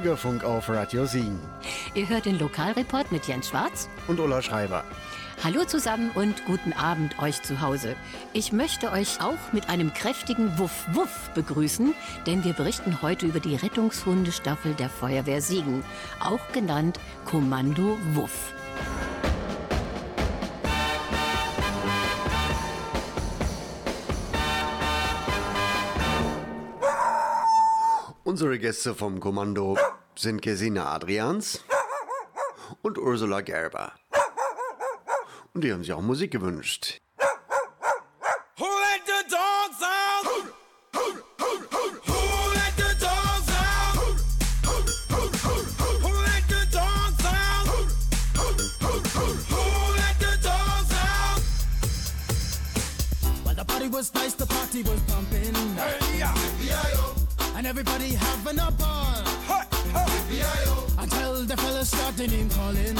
Bürgerfunk auf Radio Siegen. Ihr hört den Lokalreport mit Jens Schwarz und Ulla Schreiber. Hallo zusammen und guten Abend euch zu Hause. Ich möchte euch auch mit einem kräftigen Wuff Wuff begrüßen, denn wir berichten heute über die Rettungshundestaffel der Feuerwehr Siegen, auch genannt Kommando Wuff. Unsere Gäste vom Kommando sind Gesine Adrians und Ursula Gerber. Und die haben sich auch Musik gewünscht. was nice, the party was pumping. Hey, yeah. And everybody having a ball. Until the fellas started name calling.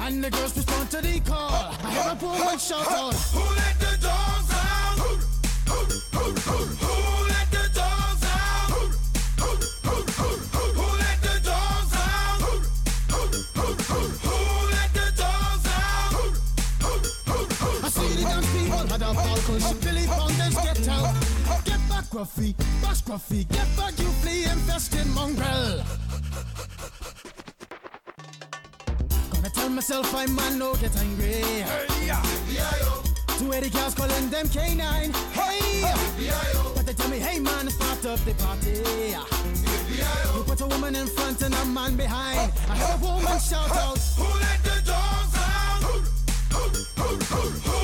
And the girls respond to the call. I hear a woman shout out. Who let the dogs out? Who let the dogs out? Who let the dogs out? Who let the dogs out? I see the dance people had a ball Billy Fountains get out. Get Gruffy, bash get back, you flea infested mongrel. Gonna tell myself I'm man, no get angry. Hey, yeah. Two eighty girls calling them K9. Hey, but they tell me, hey man, start up the party. You put a woman in front and a man behind. I heard a woman shout out, Who let the dogs out? Who let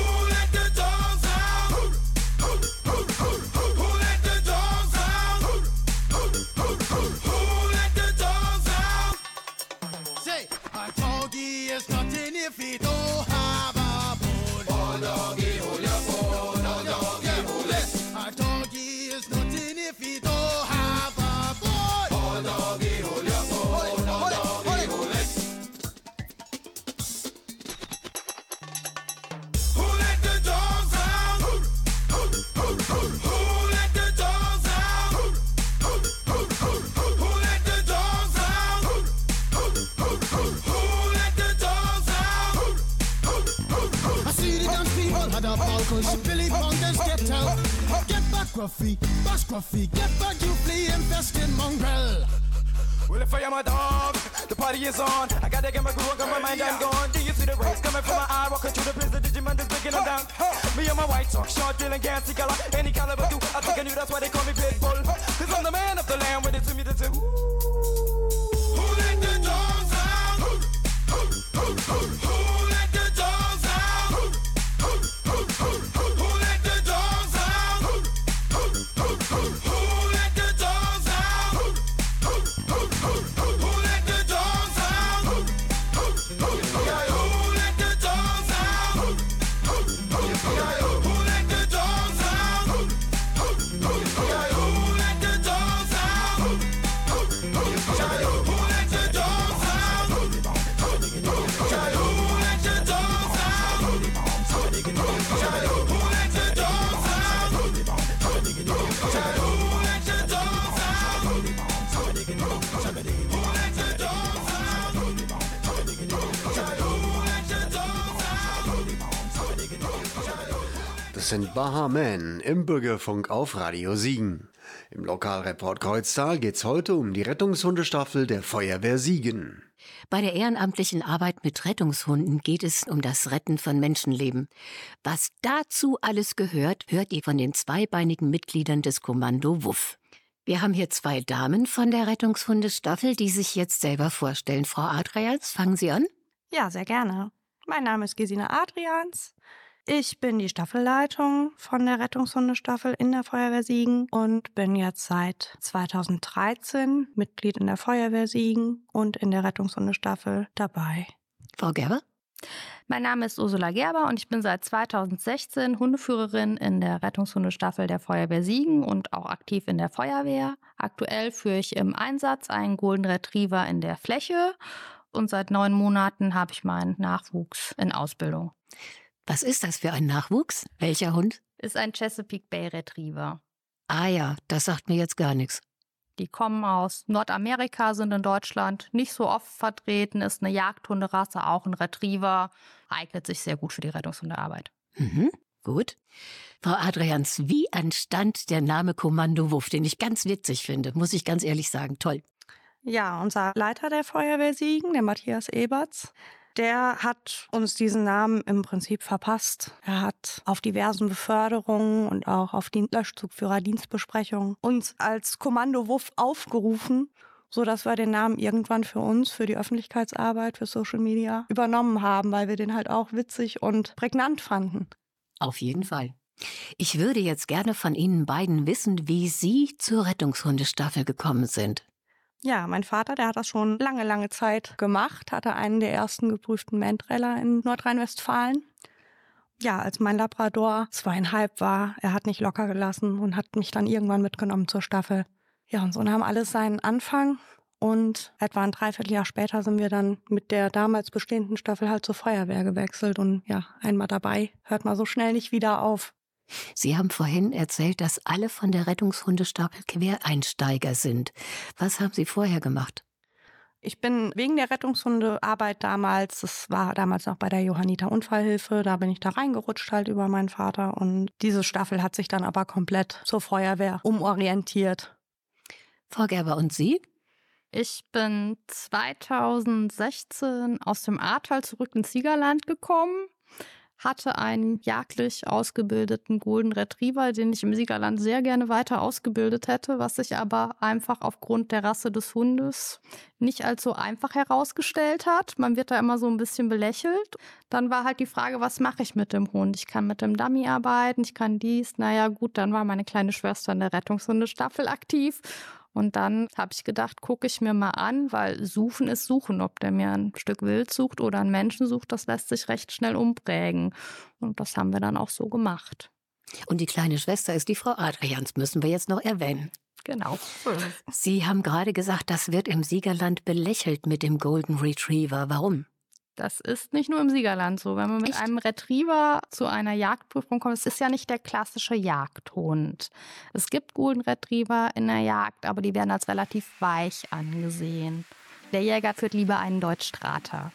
Gruffy, get back, you flea infested mongrel. Well, if I am a dog, the party is on. I gotta get my groove on, got my mind, I'm gone. Do you see the rays coming from my eye? Walking through the prison, Digimon is breaking them down. Me and my white talk, short, dealing, gassy color, any caliber do. I think I knew that's why they call me. Das sind Baha Men im Bürgerfunk auf Radio Siegen. Im Lokalreport Kreuztal geht's heute um die Rettungshundestaffel der Feuerwehr Siegen. Bei der ehrenamtlichen Arbeit mit Rettungshunden geht es um das Retten von Menschenleben. Was dazu alles gehört, hört ihr von den zweibeinigen Mitgliedern des Kommando Wuff. Wir haben hier zwei Damen von der Rettungshundestaffel, die sich jetzt selber vorstellen. Frau Adrians, fangen Sie an. Ja, sehr gerne. Mein Name ist Gesine Adrians. Ich bin die Staffelleitung von der Rettungshundestaffel in der Feuerwehr Siegen und bin jetzt seit 2013 Mitglied in der Feuerwehr Siegen und in der Rettungshundestaffel dabei. Frau Gerber? Mein Name ist Ursula Gerber und ich bin seit 2016 Hundeführerin in der Rettungshundestaffel der Feuerwehr Siegen und auch aktiv in der Feuerwehr. Aktuell führe ich im Einsatz einen Golden Retriever in der Fläche und seit neun Monaten habe ich meinen Nachwuchs in Ausbildung. Was ist das für ein Nachwuchs? Welcher Hund? Ist ein Chesapeake Bay Retriever. Ah ja, das sagt mir jetzt gar nichts. Die kommen aus Nordamerika, sind in Deutschland nicht so oft vertreten, ist eine Jagdhunderasse, auch ein Retriever, eignet sich sehr gut für die Rettungshundearbeit. Mhm, gut. Frau Adrians, wie entstand der Name Kommando Wuff, den ich ganz witzig finde, muss ich ganz ehrlich sagen. Toll. Ja, unser Leiter der Feuerwehr Siegen, der Matthias Eberts, der hat uns diesen Namen im Prinzip verpasst. Er hat auf diversen Beförderungen und auch auf die Löschzugführer-Dienstbesprechungen uns als Kommando Wuff aufgerufen, so dass wir den Namen irgendwann für uns, für die Öffentlichkeitsarbeit, für Social Media übernommen haben, weil wir den halt auch witzig und prägnant fanden. Auf jeden Fall. Ich würde jetzt gerne von Ihnen beiden wissen, wie Sie zur Rettungshundestaffel gekommen sind. Ja, mein Vater, der hat das schon lange, lange Zeit gemacht, hatte einen der ersten geprüften Mantreller in Nordrhein-Westfalen. Ja, als mein Labrador zweieinhalb war, er hat nicht locker gelassen und hat mich dann irgendwann mitgenommen zur Staffel. Ja, und so nahm alles seinen Anfang. Und etwa ein Dreivierteljahr später sind wir dann mit der damals bestehenden Staffel halt zur Feuerwehr gewechselt. Und ja, einmal dabei hört man so schnell nicht wieder auf. Sie haben vorhin erzählt, dass alle von der Rettungshundestaffel Quereinsteiger sind. Was haben Sie vorher gemacht? Ich bin wegen der Rettungshundearbeit damals, das war damals noch bei der Johanniter Unfallhilfe, da bin ich da reingerutscht halt über meinen Vater und diese Staffel hat sich dann aber komplett zur Feuerwehr umorientiert. Frau Gerber, und Sie? Ich bin 2016 aus dem Ahrtal zurück ins Siegerland gekommen hatte einen jagdlich ausgebildeten Golden Retriever, den ich im Siegerland sehr gerne weiter ausgebildet hätte, was sich aber einfach aufgrund der Rasse des Hundes nicht so einfach herausgestellt hat. Man wird da immer so ein bisschen belächelt. Dann war halt die Frage, was mache ich mit dem Hund? Ich kann mit dem Dummy arbeiten, ich kann dies. Naja, gut, dann war meine kleine Schwester in der Rettungshundestaffel aktiv und dann habe ich gedacht, gucke ich mir mal an, weil suchen ist suchen. Ob der mir ein Stück Wild sucht oder einen Menschen sucht, das lässt sich recht schnell umprägen. Und das haben wir dann auch so gemacht. Und die kleine Schwester ist die Frau Adrians, müssen wir jetzt noch erwähnen. Genau. Sie haben gerade gesagt, das wird im Siegerland belächelt mit dem Golden Retriever. Warum? Das ist nicht nur im Siegerland so. Wenn man mit Echt? einem Retriever zu einer Jagdprüfung kommt, es ist ja nicht der klassische Jagdhund. Es gibt Golden Retriever in der Jagd, aber die werden als relativ weich angesehen. Der Jäger führt lieber einen Deutschstrater.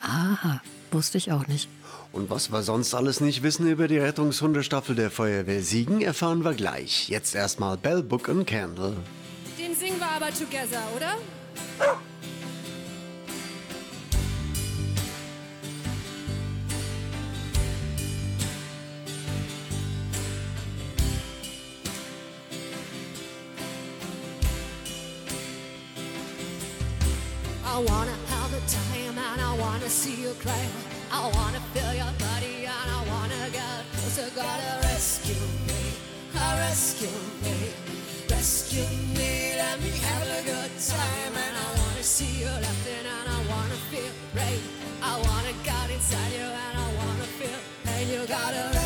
Aha, wusste ich auch nicht. Und was wir sonst alles nicht wissen über die Rettungshundestaffel der Feuerwehr Siegen, erfahren wir gleich. Jetzt erstmal Bell, Book and Candle. Den singen wir aber together, oder? I wanna have a time and I wanna see you cry. I wanna feel your body and I wanna get closer. Gotta rescue me, rescue me, rescue me. Let me have a good time and I wanna see you laughing and I wanna feel right. I wanna get inside you and I wanna feel pain. You gotta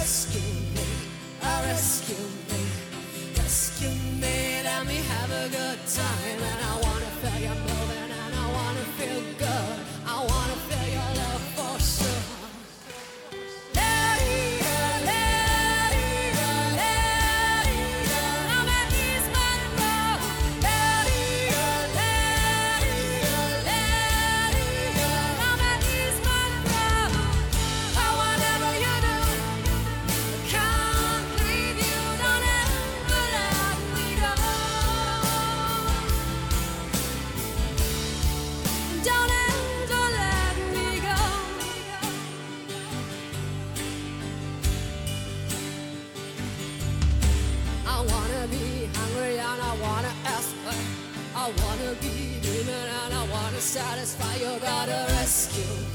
satisfy. You gotta rescue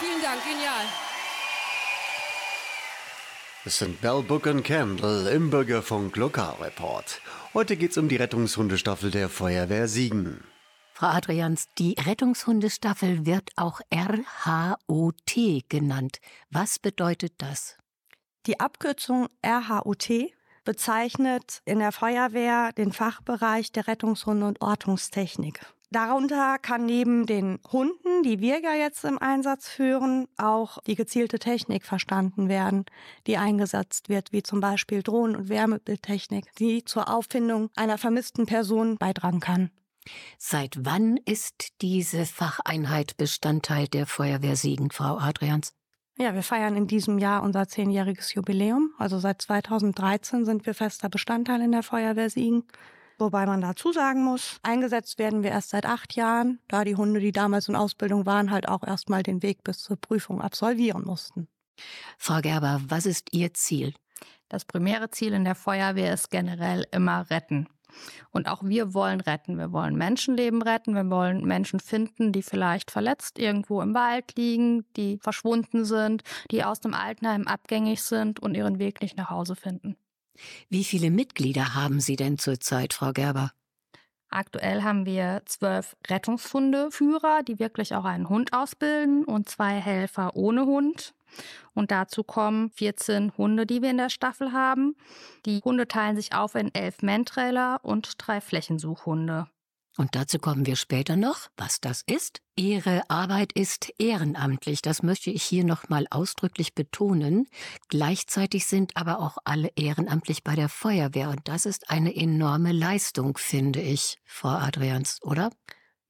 vielen Dank, genial. Es sind Bell Book und Candle im Bürgerfunk Lokalreport. Heute geht's um die Rettungshundestaffel der Feuerwehr Siegen. Frau Adrians, die Rettungshundestaffel wird auch RHOT genannt. Was bedeutet das? Die Abkürzung RHOT bezeichnet in der Feuerwehr den Fachbereich der Rettungshunde und Ortungstechnik. Darunter kann neben den Hunden, die wir ja jetzt im Einsatz führen, auch die gezielte Technik verstanden werden, die eingesetzt wird, wie zum Beispiel Drohnen- und Wärmebildtechnik, die zur Auffindung einer vermissten Person beitragen kann. Seit wann ist diese Facheinheit Bestandteil der Feuerwehr Siegen, Frau Adrians? Ja, wir feiern in diesem Jahr unser zehnjähriges Jubiläum. Also seit 2013 sind wir fester Bestandteil in der Feuerwehr Siegen. Wobei man dazu sagen muss, eingesetzt werden wir erst seit acht Jahren, da die Hunde, die damals in Ausbildung waren, halt auch erstmal den Weg bis zur Prüfung absolvieren mussten. Frau Gerber, was ist Ihr Ziel? Das primäre Ziel in der Feuerwehr ist generell immer retten. Und auch wir wollen retten. Wir wollen Menschenleben retten. Wir wollen Menschen finden, die vielleicht verletzt irgendwo im Wald liegen, die verschwunden sind, die aus dem Altenheim abgängig sind und ihren Weg nicht nach Hause finden. Wie viele Mitglieder haben Sie denn zurzeit, Frau Gerber? Aktuell haben wir zwölf Rettungshundeführer, die wirklich auch einen Hund ausbilden und zwei Helfer ohne Hund. Und dazu kommen 14 Hunde, die wir in der Staffel haben. Die Hunde teilen sich auf in elf Mantrailer und drei Flächensuchhunde. Und dazu kommen wir später noch, was das ist. Ihre Arbeit ist ehrenamtlich, das möchte ich hier nochmal ausdrücklich betonen. Gleichzeitig sind aber auch alle ehrenamtlich bei der Feuerwehr und das ist eine enorme Leistung, finde ich, Frau Adrians, oder?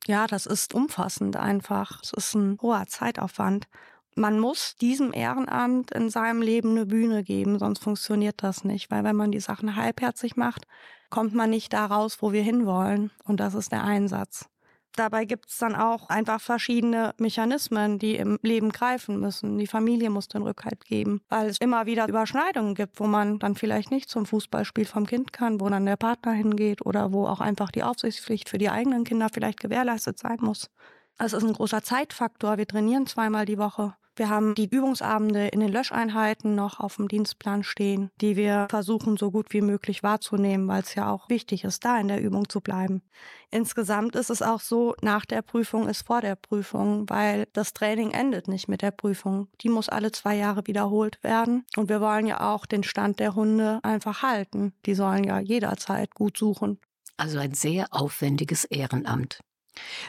Ja, das ist umfassend einfach. Es ist ein hoher Zeitaufwand. Man muss diesem Ehrenamt in seinem Leben eine Bühne geben, sonst funktioniert das nicht. Weil wenn man die Sachen halbherzig macht, kommt man nicht da raus, wo wir hinwollen. Und das ist der Einsatz. Dabei gibt es dann auch einfach verschiedene Mechanismen, die im Leben greifen müssen. Die Familie muss den Rückhalt geben, weil es immer wieder Überschneidungen gibt, wo man dann vielleicht nicht zum Fußballspiel vom Kind kann, wo dann der Partner hingeht oder wo auch einfach die Aufsichtspflicht für die eigenen Kinder vielleicht gewährleistet sein muss. Es ist ein großer Zeitfaktor. Wir trainieren zweimal die Woche. Wir haben die Übungsabende in den Löscheinheiten noch auf dem Dienstplan stehen, die wir versuchen so gut wie möglich wahrzunehmen, weil es ja auch wichtig ist, da in der Übung zu bleiben. Insgesamt ist es auch so, nach der Prüfung ist vor der Prüfung, weil das Training endet nicht mit der Prüfung. Die muss alle zwei Jahre wiederholt werden. Und wir wollen ja auch den Stand der Hunde einfach halten. Die sollen ja jederzeit gut suchen. Also ein sehr aufwendiges Ehrenamt.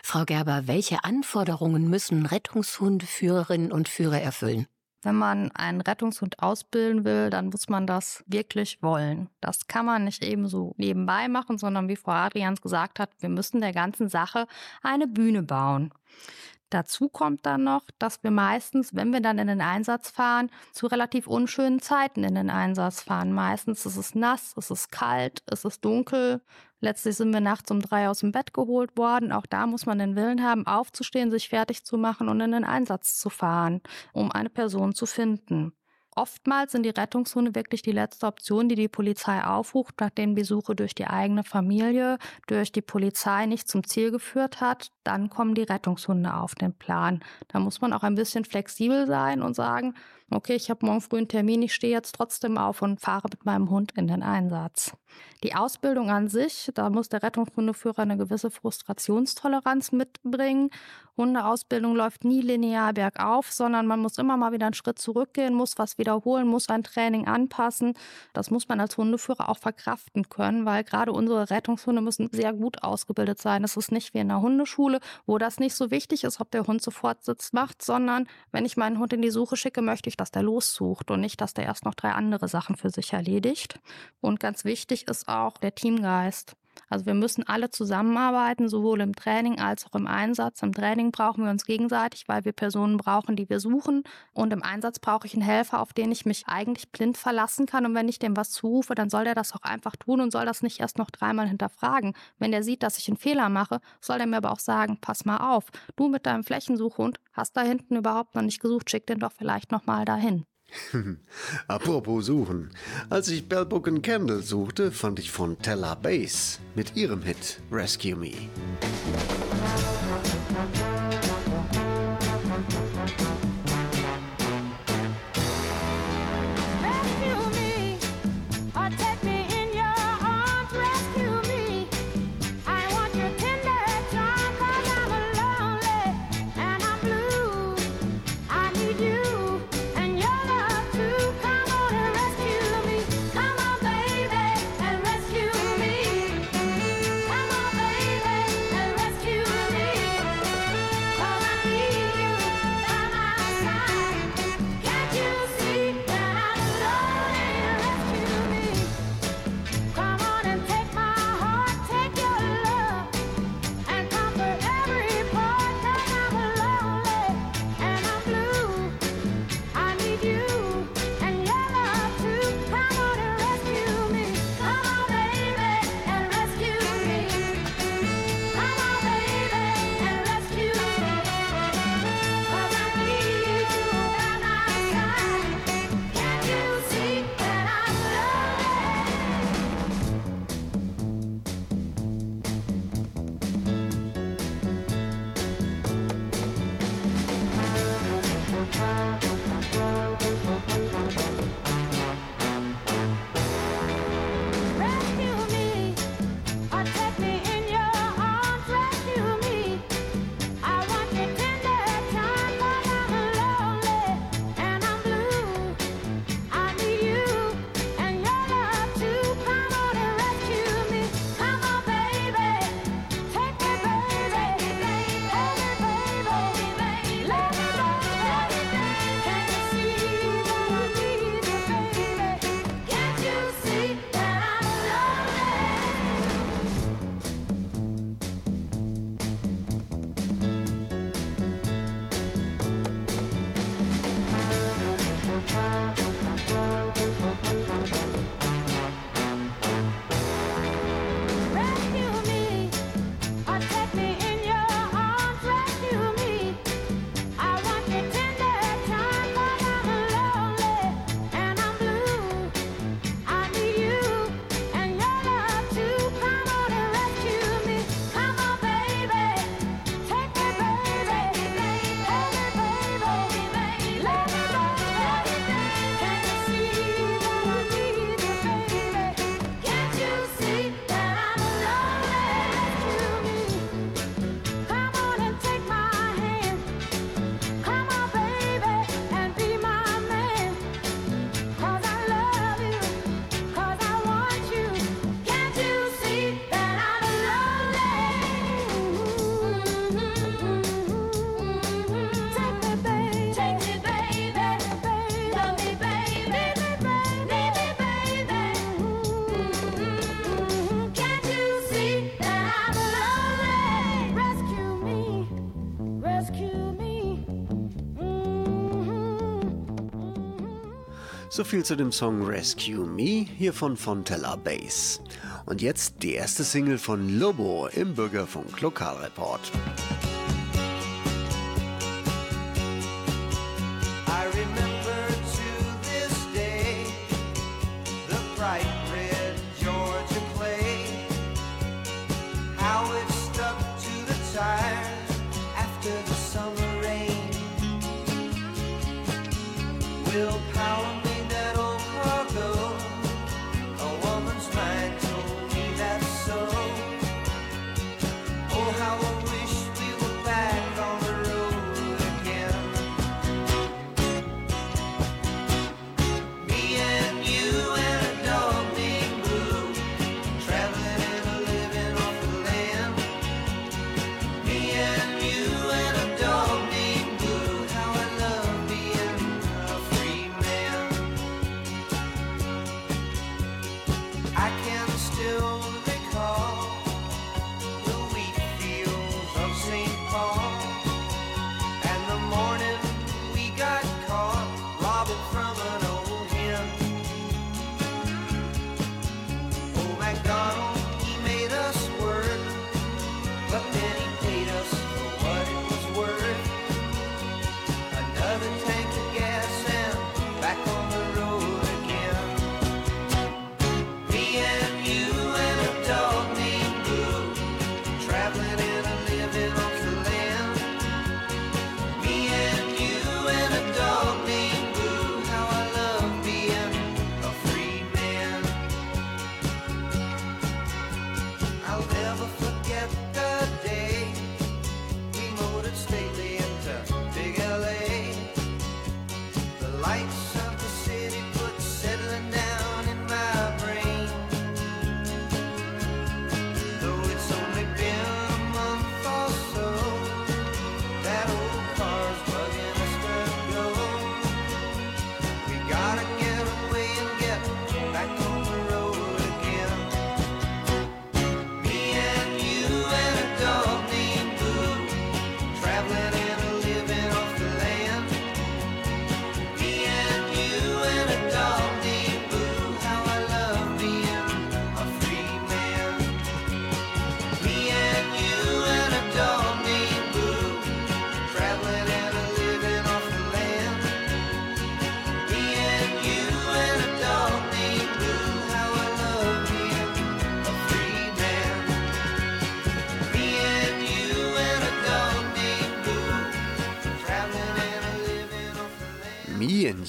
Frau Gerber, welche Anforderungen müssen Rettungshundeführerinnen und Führer erfüllen? Wenn man einen Rettungshund ausbilden will, dann muss man das wirklich wollen. Das kann man nicht eben so nebenbei machen, sondern wie Frau Adrians gesagt hat, wir müssen der ganzen Sache eine Bühne bauen. Dazu kommt dann noch, dass wir meistens, wenn wir dann in den Einsatz fahren, zu relativ unschönen Zeiten in den Einsatz fahren. Meistens ist es nass, es ist kalt, es ist dunkel. Letztlich sind wir nachts um drei aus dem Bett geholt worden. Auch da muss man den Willen haben, aufzustehen, sich fertig zu machen und in den Einsatz zu fahren, um eine Person zu finden. Oftmals sind die Rettungshunde wirklich die letzte Option, die die Polizei aufruft, nachdem die Suche durch die eigene Familie, durch die Polizei nicht zum Ziel geführt hat. Dann kommen die Rettungshunde auf den Plan. Da muss man auch ein bisschen flexibel sein und sagen, okay, ich habe morgen früh einen Termin, ich stehe jetzt trotzdem auf und fahre mit meinem Hund in den Einsatz. Die Ausbildung an sich, da muss der Rettungshundeführer eine gewisse Frustrationstoleranz mitbringen. Hundeausbildung läuft nie linear bergauf, sondern man muss immer mal wieder einen Schritt zurückgehen, muss was wiederholen, muss ein Training anpassen. Das muss man als Hundeführer auch verkraften können, weil gerade unsere Rettungshunde müssen sehr gut ausgebildet sein. Es ist nicht wie in der Hundeschule, wo das nicht so wichtig ist, ob der Hund sofort sitzt macht, sondern wenn ich meinen Hund in die Suche schicke, möchte ich, dass der lossucht und nicht, dass der erst noch drei andere Sachen für sich erledigt. Und ganz wichtig ist auch der Teamgeist. Also wir müssen alle zusammenarbeiten, sowohl im Training als auch im Einsatz. Im Training brauchen wir uns gegenseitig, weil wir Personen brauchen, die wir suchen. Und im Einsatz brauche ich einen Helfer, auf den ich mich eigentlich blind verlassen kann. Und wenn ich dem was zurufe, dann soll der das auch einfach tun und soll das nicht erst noch dreimal hinterfragen. Wenn der sieht, dass ich einen Fehler mache, soll der mir aber auch sagen, pass mal auf, du mit deinem Flächensuchhund hast da hinten überhaupt noch nicht gesucht, schick den doch vielleicht nochmal dahin. Apropos suchen. Als ich Bell Book and Candle suchte, fand ich von Tella Bass mit ihrem Hit Rescue Me. So viel zu dem Song Rescue Me hier von Fontella Bass. Und jetzt die erste Single von Lobo im Bürgerfunk Lokalreport.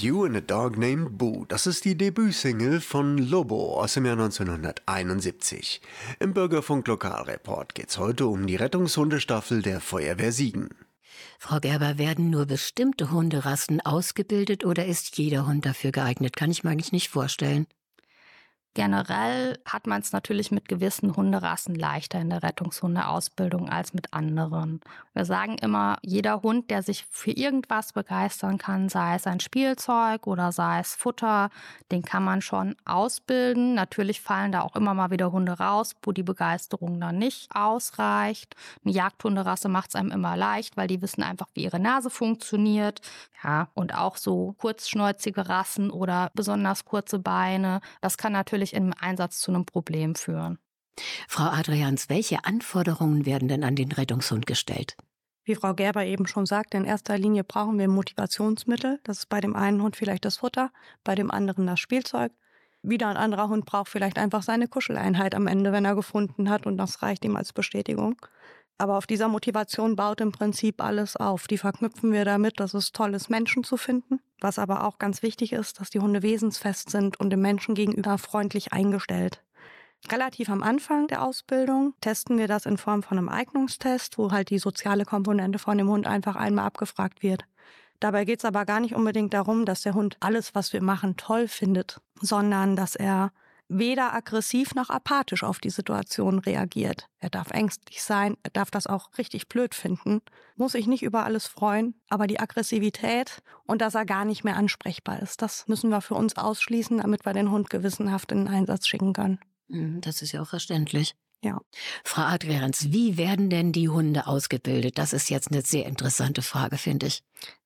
You and a Dog Named Boo. Das ist die Debütsingle von Lobo aus dem Jahr 1971. Im Bürgerfunk Lokalreport geht's heute um die Rettungshundestaffel der Feuerwehr Siegen. Frau Gerber, werden nur bestimmte Hunderassen ausgebildet oder ist jeder Hund dafür geeignet? Kann ich mir eigentlich nicht vorstellen. Generell hat man es natürlich mit gewissen Hunderassen leichter in der Rettungshundeausbildung als mit anderen. Wir sagen immer, jeder Hund, der sich für irgendwas begeistern kann, sei es ein Spielzeug oder sei es Futter, den kann man schon ausbilden. Natürlich fallen da auch immer mal wieder Hunde raus, wo die Begeisterung dann nicht ausreicht. Eine Jagdhunderasse macht es einem immer leicht, weil die wissen einfach, wie ihre Nase funktioniert. Ja, und auch so kurzschnäuzige Rassen oder besonders kurze Beine, das kann natürlich im Einsatz zu einem Problem führen. Frau Adrians, welche Anforderungen werden denn an den Rettungshund gestellt? Wie Frau Gerber eben schon sagte, in erster Linie brauchen wir Motivationsmittel. Das ist bei dem einen Hund vielleicht das Futter, bei dem anderen das Spielzeug. Wieder ein anderer Hund braucht vielleicht einfach seine Kuscheleinheit am Ende, wenn er gefunden hat und das reicht ihm als Bestätigung. Aber auf dieser Motivation baut im Prinzip alles auf. Die verknüpfen wir damit, dass es toll ist, Menschen zu finden. Was aber auch ganz wichtig ist, dass die Hunde wesensfest sind und dem Menschen gegenüber freundlich eingestellt. Relativ am Anfang der Ausbildung testen wir das in Form von einem Eignungstest, wo halt die soziale Komponente von dem Hund einfach einmal abgefragt wird. Dabei geht es aber gar nicht unbedingt darum, dass der Hund alles, was wir machen, toll findet, sondern dass er weder aggressiv noch apathisch auf die Situation reagiert. Er darf ängstlich sein, er darf das auch richtig blöd finden, muss sich nicht über alles freuen, aber die Aggressivität und dass er gar nicht mehr ansprechbar ist, das müssen wir für uns ausschließen, damit wir den Hund gewissenhaft in den Einsatz schicken können. Hm, Das ist ja auch verständlich. Ja. Frau Adgerens, wie werden denn die Hunde ausgebildet? Das ist jetzt eine sehr interessante Frage, finde ich.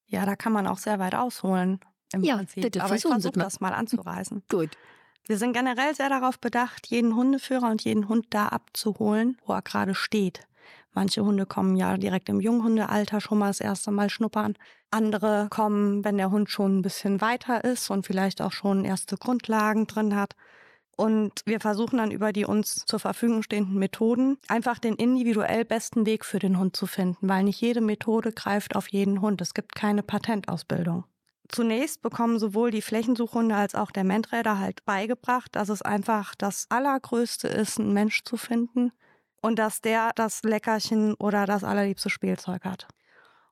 Ja, da kann man auch sehr weit ausholen. im Ja, Prinzip. bitte, Aber ich versuchen Sie versuche das mal anzureißen. Gut. Wir sind generell sehr darauf bedacht, jeden Hundeführer und jeden Hund da abzuholen, wo er gerade steht. Manche Hunde kommen ja direkt im Junghundealter schon mal das erste Mal schnuppern. Andere kommen, wenn der Hund schon ein bisschen weiter ist und vielleicht auch schon erste Grundlagen drin hat. Und wir versuchen dann über die uns zur Verfügung stehenden Methoden einfach den individuell besten Weg für den Hund zu finden, weil nicht jede Methode greift auf jeden Hund. Es gibt keine Patentausbildung. Zunächst bekommen sowohl die Flächensuchhunde als auch der Menträder halt beigebracht, dass es einfach das Allergrößte ist, einen Mensch zu finden und dass der das Leckerchen oder das allerliebste Spielzeug hat.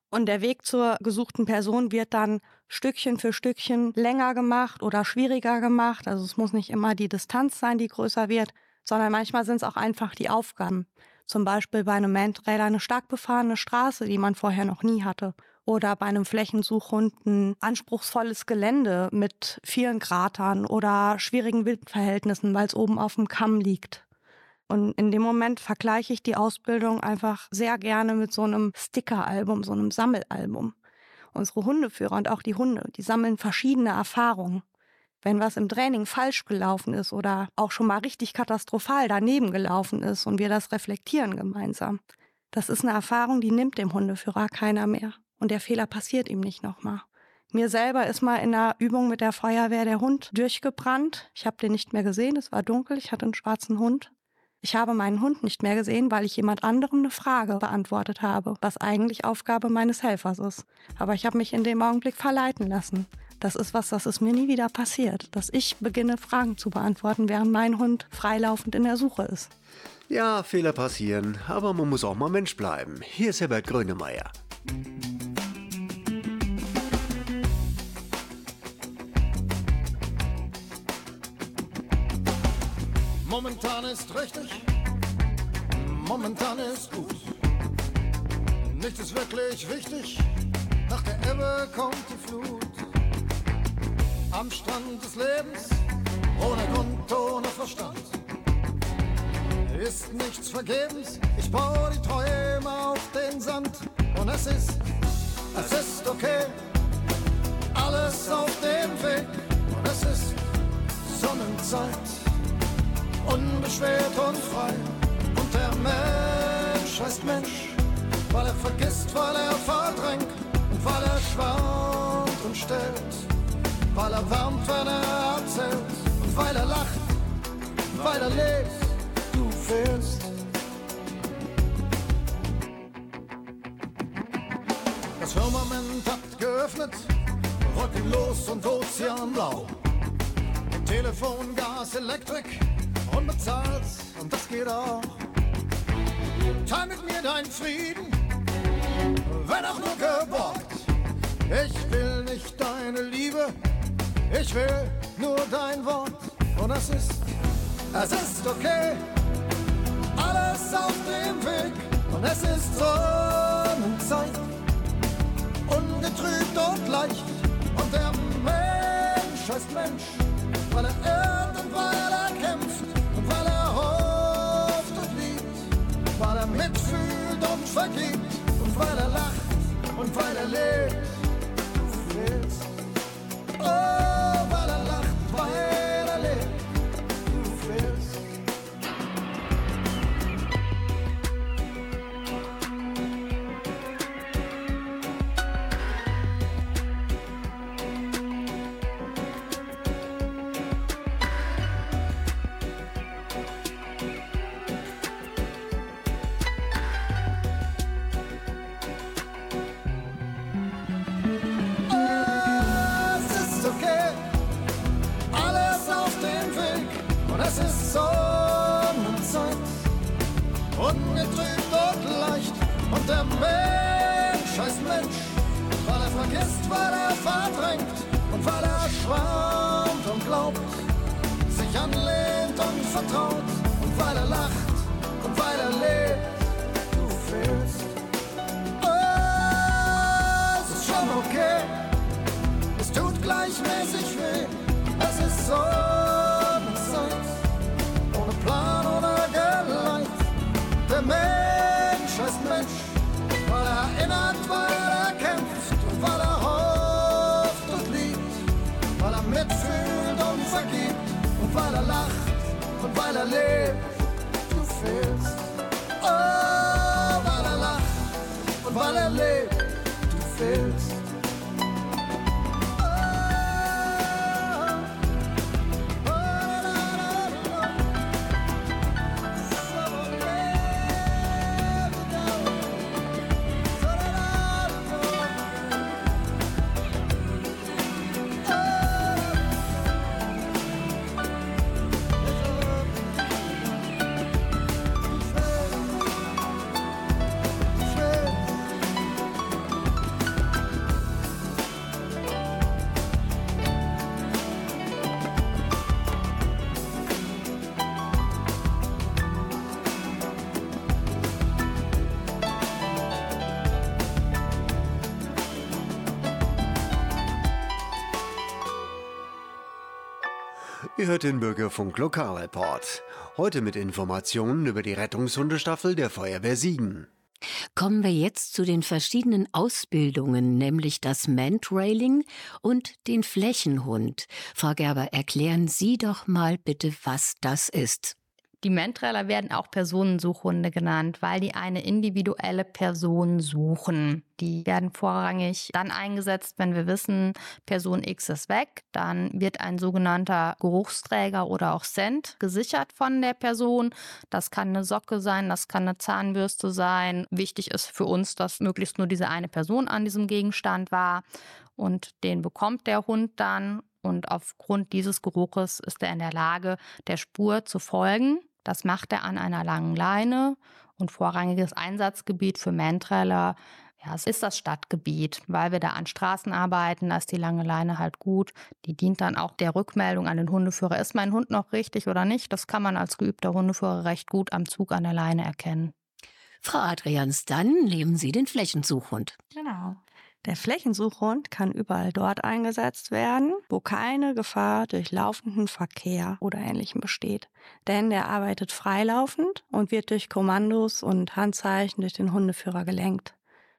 Und der Weg zur gesuchten Person wird dann Stückchen für Stückchen länger gemacht oder schwieriger gemacht. Also es muss nicht immer die Distanz sein, die größer wird, sondern manchmal sind es auch einfach die Aufgaben. Zum Beispiel bei einem Menträder eine stark befahrene Straße, die man vorher noch nie hatte. Oder bei einem Flächensuchhund ein anspruchsvolles Gelände mit vielen Kratern oder schwierigen Windverhältnissen, weil es oben auf dem Kamm liegt. Und in dem Moment vergleiche ich die Ausbildung einfach sehr gerne mit so einem Stickeralbum, so einem Sammelalbum. Unsere Hundeführer und auch die Hunde, die sammeln verschiedene Erfahrungen. Wenn was im Training falsch gelaufen ist oder auch schon mal richtig katastrophal daneben gelaufen ist und wir das reflektieren gemeinsam, das ist eine Erfahrung, die nimmt dem Hundeführer keiner mehr. Und der Fehler passiert ihm nicht nochmal. Mir selber ist mal in einer Übung mit der Feuerwehr der Hund durchgebrannt. Ich habe den nicht mehr gesehen, es war dunkel, ich hatte einen schwarzen Hund. Ich habe meinen Hund nicht mehr gesehen, weil ich jemand anderem eine Frage beantwortet habe, was eigentlich Aufgabe meines Helfers ist. Aber ich habe mich in dem Augenblick verleiten lassen. Das ist was, das ist mir nie wieder passiert, dass ich beginne, Fragen zu beantworten, während mein Hund freilaufend in der Suche ist. Ja, Fehler passieren, aber man muss auch mal Mensch bleiben. Hier ist Herbert Grönemeyer. Momentan ist richtig, momentan ist gut. Nichts ist wirklich wichtig, nach der Ebbe kommt die Flut. Am Strand des Lebens, ohne Grund, ohne Verstand. Ist nichts vergebens, ich baue die Träume auf den Sand. Und es ist, es ist okay, alles auf dem Weg. Und es ist Sonnenzeit unbeschwert und frei. Und der Mensch heißt Mensch, weil er vergisst, weil er verdrängt und weil er schwant und stellt, weil er wärmt, wenn er erzählt und weil er lacht, weil er lebt, du fehlst. Das Firmament hat geöffnet, wolkenlos und ozeanblau. Telefon, Gas, Elektrik, unbezahlt und das geht auch. Teil mit mir deinen Frieden, wenn auch nur geborgt. Ich will nicht deine Liebe, ich will nur dein Wort. Und es ist, es ist okay, alles auf dem Weg. Und es ist Sonnenzeit, ungetrübt und leicht. Und der Mensch heißt Mensch, weil er irrt er mitfühlt und vergibt und weil er lacht und weil er lebt. Ihr hört den Bürgerfunk Lokalreport. Heute mit Informationen über die Rettungshundestaffel der Feuerwehr Siegen. Kommen wir jetzt zu den verschiedenen Ausbildungen, nämlich das Mantrailing und den Flächenhund. Frau Gerber, erklären Sie doch mal bitte, was das ist. Die Mentrailer werden auch Personensuchhunde genannt, weil die eine individuelle Person suchen. Die werden vorrangig dann eingesetzt, wenn wir wissen, Person X ist weg. Dann wird ein sogenannter Geruchsträger oder auch Scent gesichert von der Person. Das kann eine Socke sein, das kann eine Zahnbürste sein. Wichtig ist für uns, dass möglichst nur diese eine Person an diesem Gegenstand war. Und den bekommt der Hund dann und aufgrund dieses Geruches ist er in der Lage, der Spur zu folgen. Das macht er an einer langen Leine und vorrangiges Einsatzgebiet für Manträler ja, es ist das Stadtgebiet, weil wir da an Straßen arbeiten, da ist die lange Leine halt gut. Die dient dann auch der Rückmeldung an den Hundeführer. Ist mein Hund noch richtig oder nicht? Das kann man als geübter Hundeführer recht gut am Zug an der Leine erkennen. Frau Adrians, dann nehmen Sie den Flächensuchhund. Genau. Der Flächensuchhund kann überall dort eingesetzt werden, wo keine Gefahr durch laufenden Verkehr oder Ähnlichem besteht. Denn der arbeitet freilaufend und wird durch Kommandos und Handzeichen durch den Hundeführer gelenkt.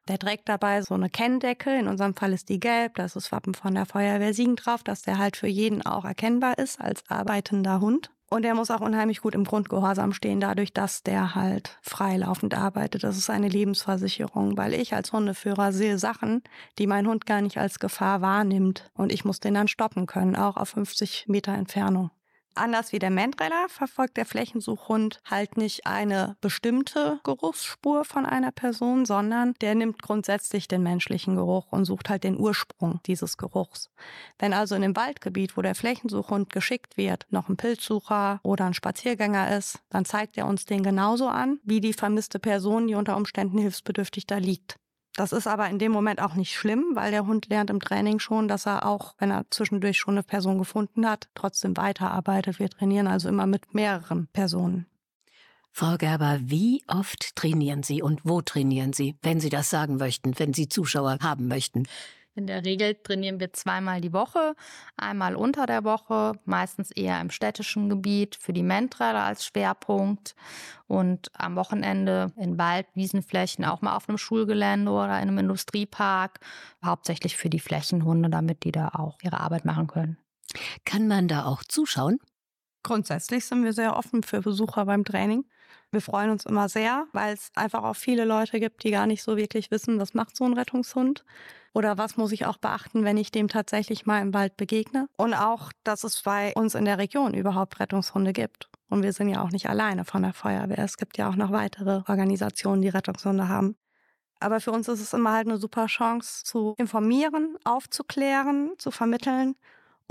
Der trägt dabei so eine Kenndecke, in unserem Fall ist die gelb, da ist das Wappen von der Feuerwehr Siegen drauf, dass der halt für jeden auch erkennbar ist als arbeitender Hund. Und er muss auch unheimlich gut im Grundgehorsam stehen, dadurch, dass der halt freilaufend arbeitet. Das ist eine Lebensversicherung, weil ich als Hundeführer sehe Sachen, die mein Hund gar nicht als Gefahr wahrnimmt. Und ich muss den dann stoppen können, auch auf 50 Meter Entfernung. Anders wie der Mandreller verfolgt der Flächensuchhund halt nicht eine bestimmte Geruchsspur von einer Person, sondern der nimmt grundsätzlich den menschlichen Geruch und sucht halt den Ursprung dieses Geruchs. Wenn also in dem Waldgebiet, wo der Flächensuchhund geschickt wird, noch ein Pilzsucher oder ein Spaziergänger ist, dann zeigt er uns den genauso an, wie die vermisste Person, die unter Umständen hilfsbedürftig da liegt. Das ist aber in dem Moment auch nicht schlimm, weil der Hund lernt im Training schon, dass er auch, wenn er zwischendurch schon eine Person gefunden hat, trotzdem weiterarbeitet. Wir trainieren also immer mit mehreren Personen. Frau Gerber, wie oft trainieren Sie und wo trainieren Sie, wenn Sie das sagen möchten, wenn Sie Zuschauer haben möchten? In der Regel trainieren wir zweimal die Woche, einmal unter der Woche, meistens eher im städtischen Gebiet für die Mentrader als Schwerpunkt und am Wochenende in Wald, Wiesenflächen, auch mal auf einem Schulgelände oder in einem Industriepark, hauptsächlich für die Flächenhunde, damit die da auch ihre Arbeit machen können. Kann man da auch zuschauen? Grundsätzlich sind wir sehr offen für Besucher beim Training. Wir freuen uns immer sehr, weil es einfach auch viele Leute gibt, die gar nicht so wirklich wissen, was macht so ein Rettungshund oder was muss ich auch beachten, wenn ich dem tatsächlich mal im Wald begegne. Und auch, dass es bei uns in der Region überhaupt Rettungshunde gibt. Und wir sind ja auch nicht alleine von der Feuerwehr. Es gibt ja auch noch weitere Organisationen, die Rettungshunde haben. Aber für uns ist es immer halt eine super Chance zu informieren, aufzuklären, zu vermitteln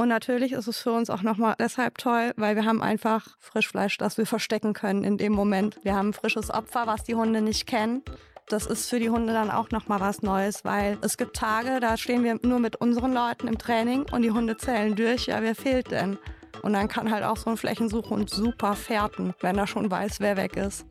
und natürlich ist es für uns auch nochmal deshalb toll, weil wir haben einfach Frischfleisch, das wir verstecken können in dem Moment. Wir haben frisches Opfer, was die Hunde nicht kennen. Das ist für die Hunde dann auch nochmal was Neues, weil es gibt Tage, da stehen wir nur mit unseren Leuten im Training und die Hunde zählen durch, ja, wer fehlt denn? Und dann kann halt auch so ein Flächensuchhund super fährten, wenn er schon weiß, wer weg ist.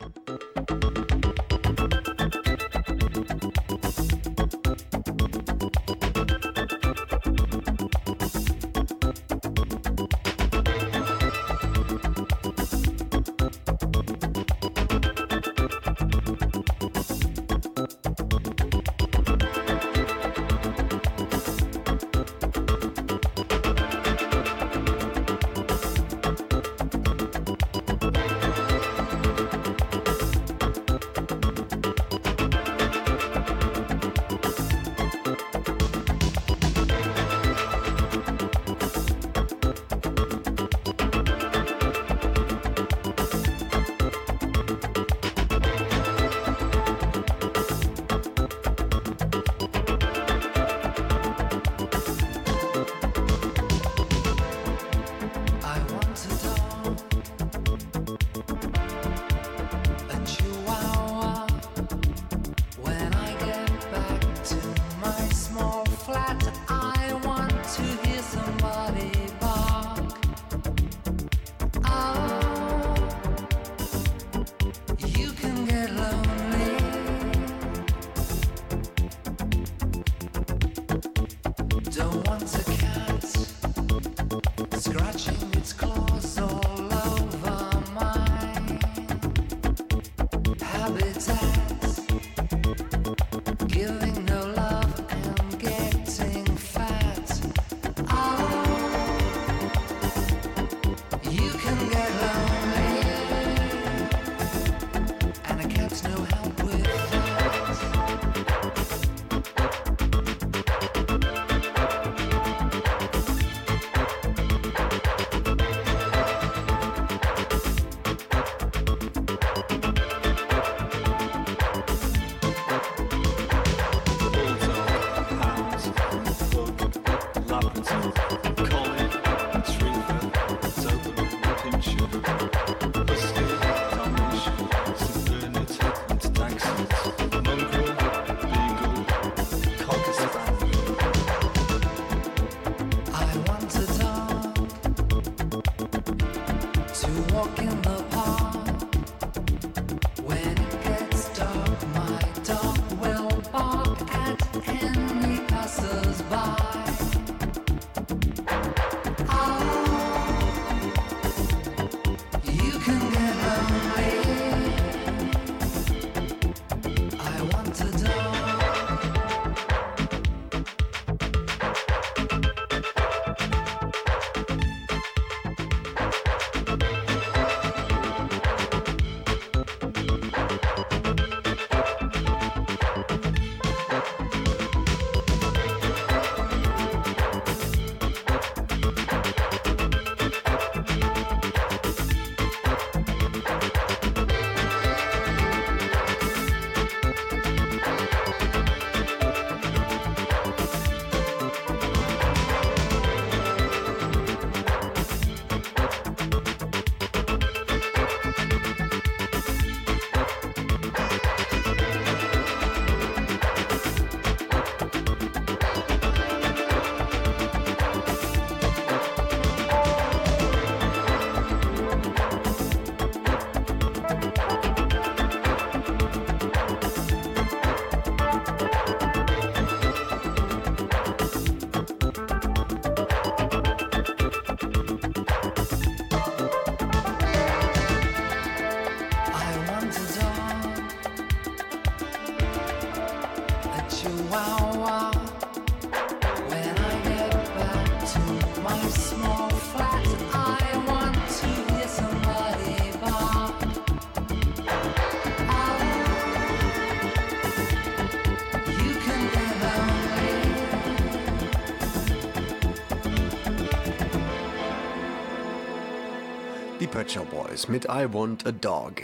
Pet Shop Boys mit I Want a Dog.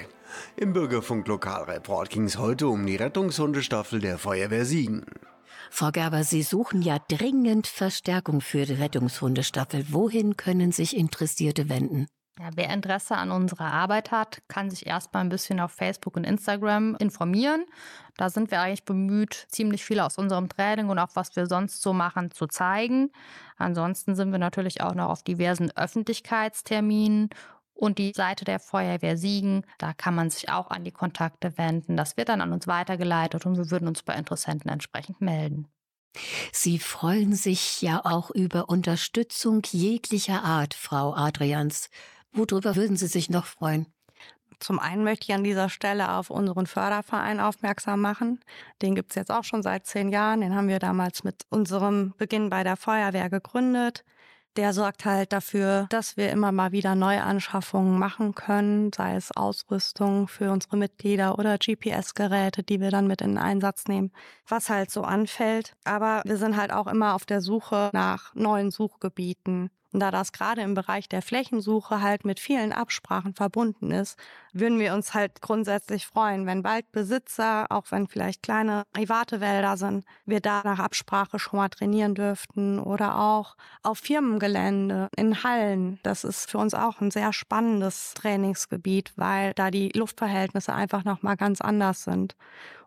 Im Bürgerfunk Lokalreport ging es heute um die Rettungshundestaffel der Feuerwehr Siegen. Frau Gerber, Sie suchen ja dringend Verstärkung für die Rettungshundestaffel. Wohin können sich Interessierte wenden? Ja, wer Interesse an unserer Arbeit hat, kann sich erstmal ein bisschen auf Facebook und Instagram informieren. Da sind wir eigentlich bemüht, ziemlich viel aus unserem Training und auch was wir sonst so machen, zu zeigen. Ansonsten sind wir natürlich auch noch auf diversen Öffentlichkeitsterminen und die Seite der Feuerwehr Siegen. Da kann man sich auch an die Kontakte wenden. Das wird dann an uns weitergeleitet und wir würden uns bei Interessenten entsprechend melden. Sie freuen sich ja auch über Unterstützung jeglicher Art, Frau Adrians. Worüber würden Sie sich noch freuen? Zum einen möchte ich an dieser Stelle auf unseren Förderverein aufmerksam machen. Den gibt's jetzt auch schon seit zehn Jahren. Den haben wir damals mit unserem Beginn bei der Feuerwehr gegründet. Der sorgt halt dafür, dass wir immer mal wieder Neuanschaffungen machen können, sei es Ausrüstung für unsere Mitglieder oder GPS-Geräte, die wir dann mit in den Einsatz nehmen, was halt so anfällt. Aber wir sind halt auch immer auf der Suche nach neuen Suchgebieten. Und da das gerade im Bereich der Flächensuche halt mit vielen Absprachen verbunden ist, würden wir uns halt grundsätzlich freuen, wenn Waldbesitzer, auch wenn vielleicht kleine private Wälder sind, wir da nach Absprache schon mal trainieren dürften oder auch auf Firmengelände, in Hallen. Das ist für uns auch ein sehr spannendes Trainingsgebiet, weil da die Luftverhältnisse einfach nochmal ganz anders sind.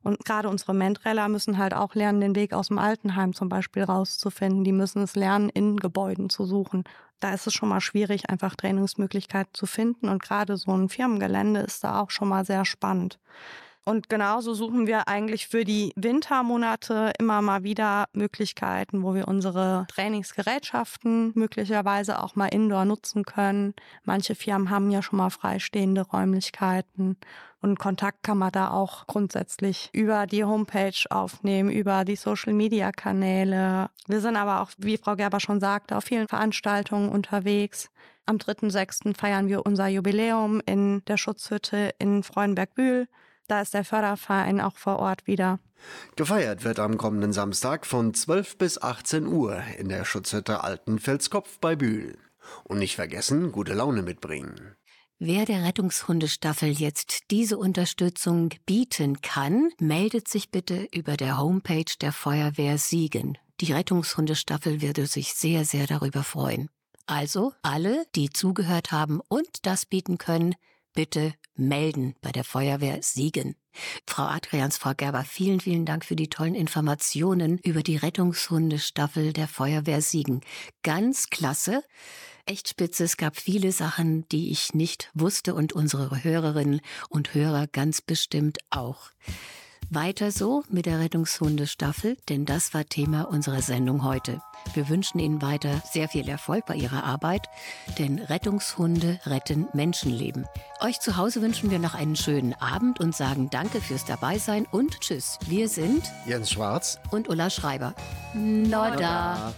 Und gerade unsere Mentreller müssen halt auch lernen, den Weg aus dem Altenheim zum Beispiel rauszufinden. Die müssen es lernen, in Gebäuden zu suchen. Da ist es schon mal schwierig, einfach Trainingsmöglichkeiten zu finden. Und gerade so ein Firmengelände ist da auch schon mal sehr spannend. Und genauso suchen wir eigentlich für die Wintermonate immer mal wieder Möglichkeiten, wo wir unsere Trainingsgerätschaften möglicherweise auch mal indoor nutzen können. Manche Firmen haben ja schon mal freistehende Räumlichkeiten. Und Kontakt kann man da auch grundsätzlich über die Homepage aufnehmen, über die Social-Media-Kanäle. Wir sind aber auch, wie Frau Gerber schon sagte, auf vielen Veranstaltungen unterwegs. Am 3.6. feiern wir unser Jubiläum in der Schutzhütte in Freudenberg-Bühl. Da ist der Förderverein auch vor Ort wieder. Gefeiert wird am kommenden Samstag von 12 bis 18 Uhr in der Schutzhütte Altenfelskopf bei Bühl. Und nicht vergessen, gute Laune mitbringen. Wer der Rettungshundestaffel jetzt diese Unterstützung bieten kann, meldet sich bitte über der Homepage der Feuerwehr Siegen. Die Rettungshundestaffel würde sich sehr, sehr darüber freuen. Also alle, die zugehört haben und das bieten können, bitte melden bei der Feuerwehr Siegen. Frau Adrians, Frau Gerber, vielen, vielen Dank für die tollen Informationen über die Rettungshundestaffel der Feuerwehr Siegen. Ganz klasse. Echt spitze. Es gab viele Sachen, die ich nicht wusste und unsere Hörerinnen und Hörer ganz bestimmt auch. Weiter so mit der Rettungshundestaffel, denn das war Thema unserer Sendung heute. Wir wünschen Ihnen weiter sehr viel Erfolg bei Ihrer Arbeit, denn Rettungshunde retten Menschenleben. Euch zu Hause wünschen wir noch einen schönen Abend und sagen Danke fürs Dabeisein und Tschüss. Wir sind Jens Schwarz und Ulla Schreiber. Nodda.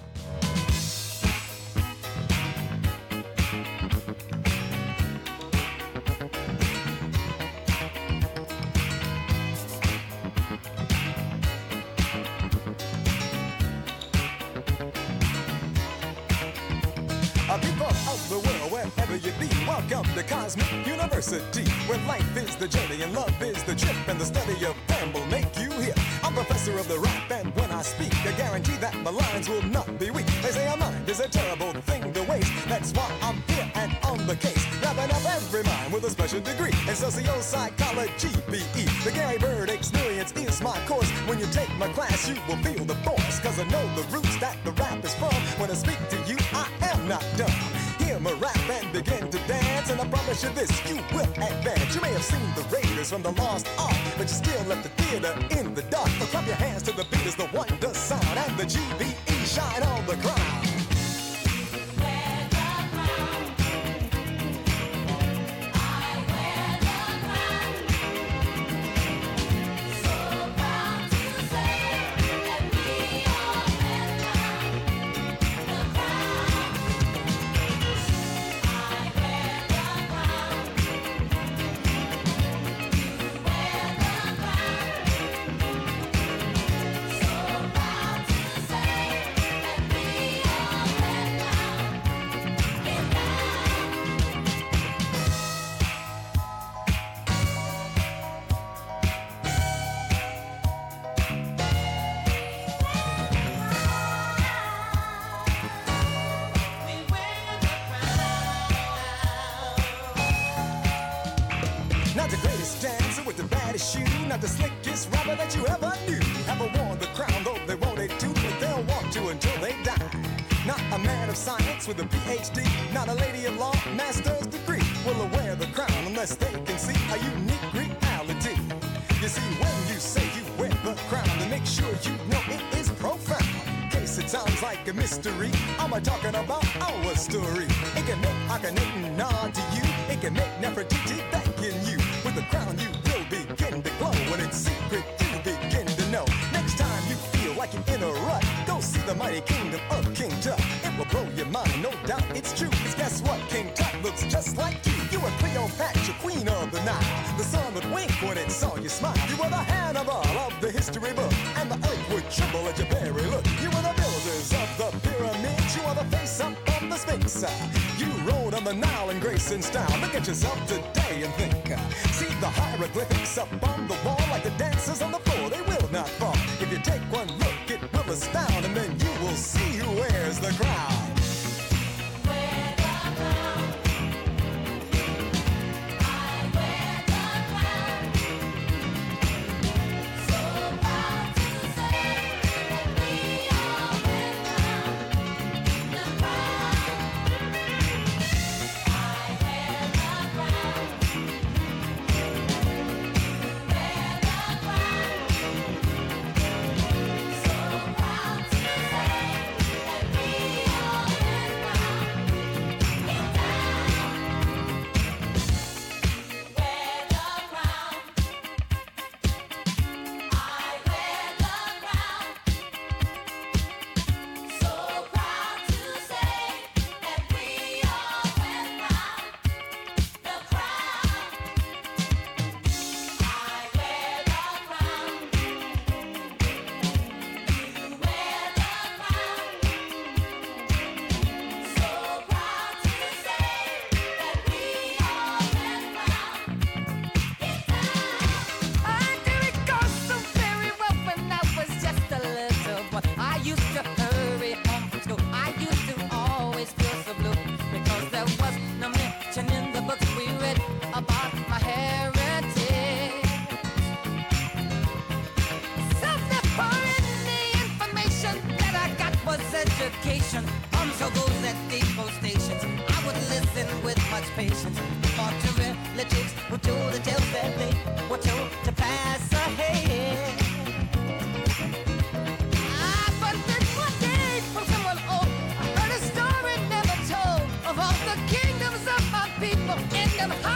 Where life is the journey and love is the trip, and the study of them will make you hip. I'm professor of the rap, and when I speak, I guarantee that my lines will not be weak. They say a mind is a terrible thing to waste. That's why I'm here and on the case, wrapping up every mind with a special degree in socio-psychology, BE. The Gary Bird experience is my course. When you take my class, you will feel the force, cause I know the roots that the rap is from. When I speak to you, I am not dumb. Me rap and begin to dance, and I promise you this, you will advance. You may have seen the Raiders from the Lost Ark, but you still left the theater in the dark. But clap your hands to the beat as the wonder sound, and the GBE shine on the crowd. Not a lady of law, master's degree. Will wear the crown unless they can see a unique reality. You see, when you say you wear the crown, then make sure you know it is profound. Case it sounds like a mystery, I'm talking about our story. It can make Akhenaten nod to you, it can make Nefertiti history book, and the earth would tremble at your very look. You were the builders of the pyramids. You are the face up of the Sphinx. You rode on the Nile in grace and style. Look at yourself today and think. See the hieroglyphics people and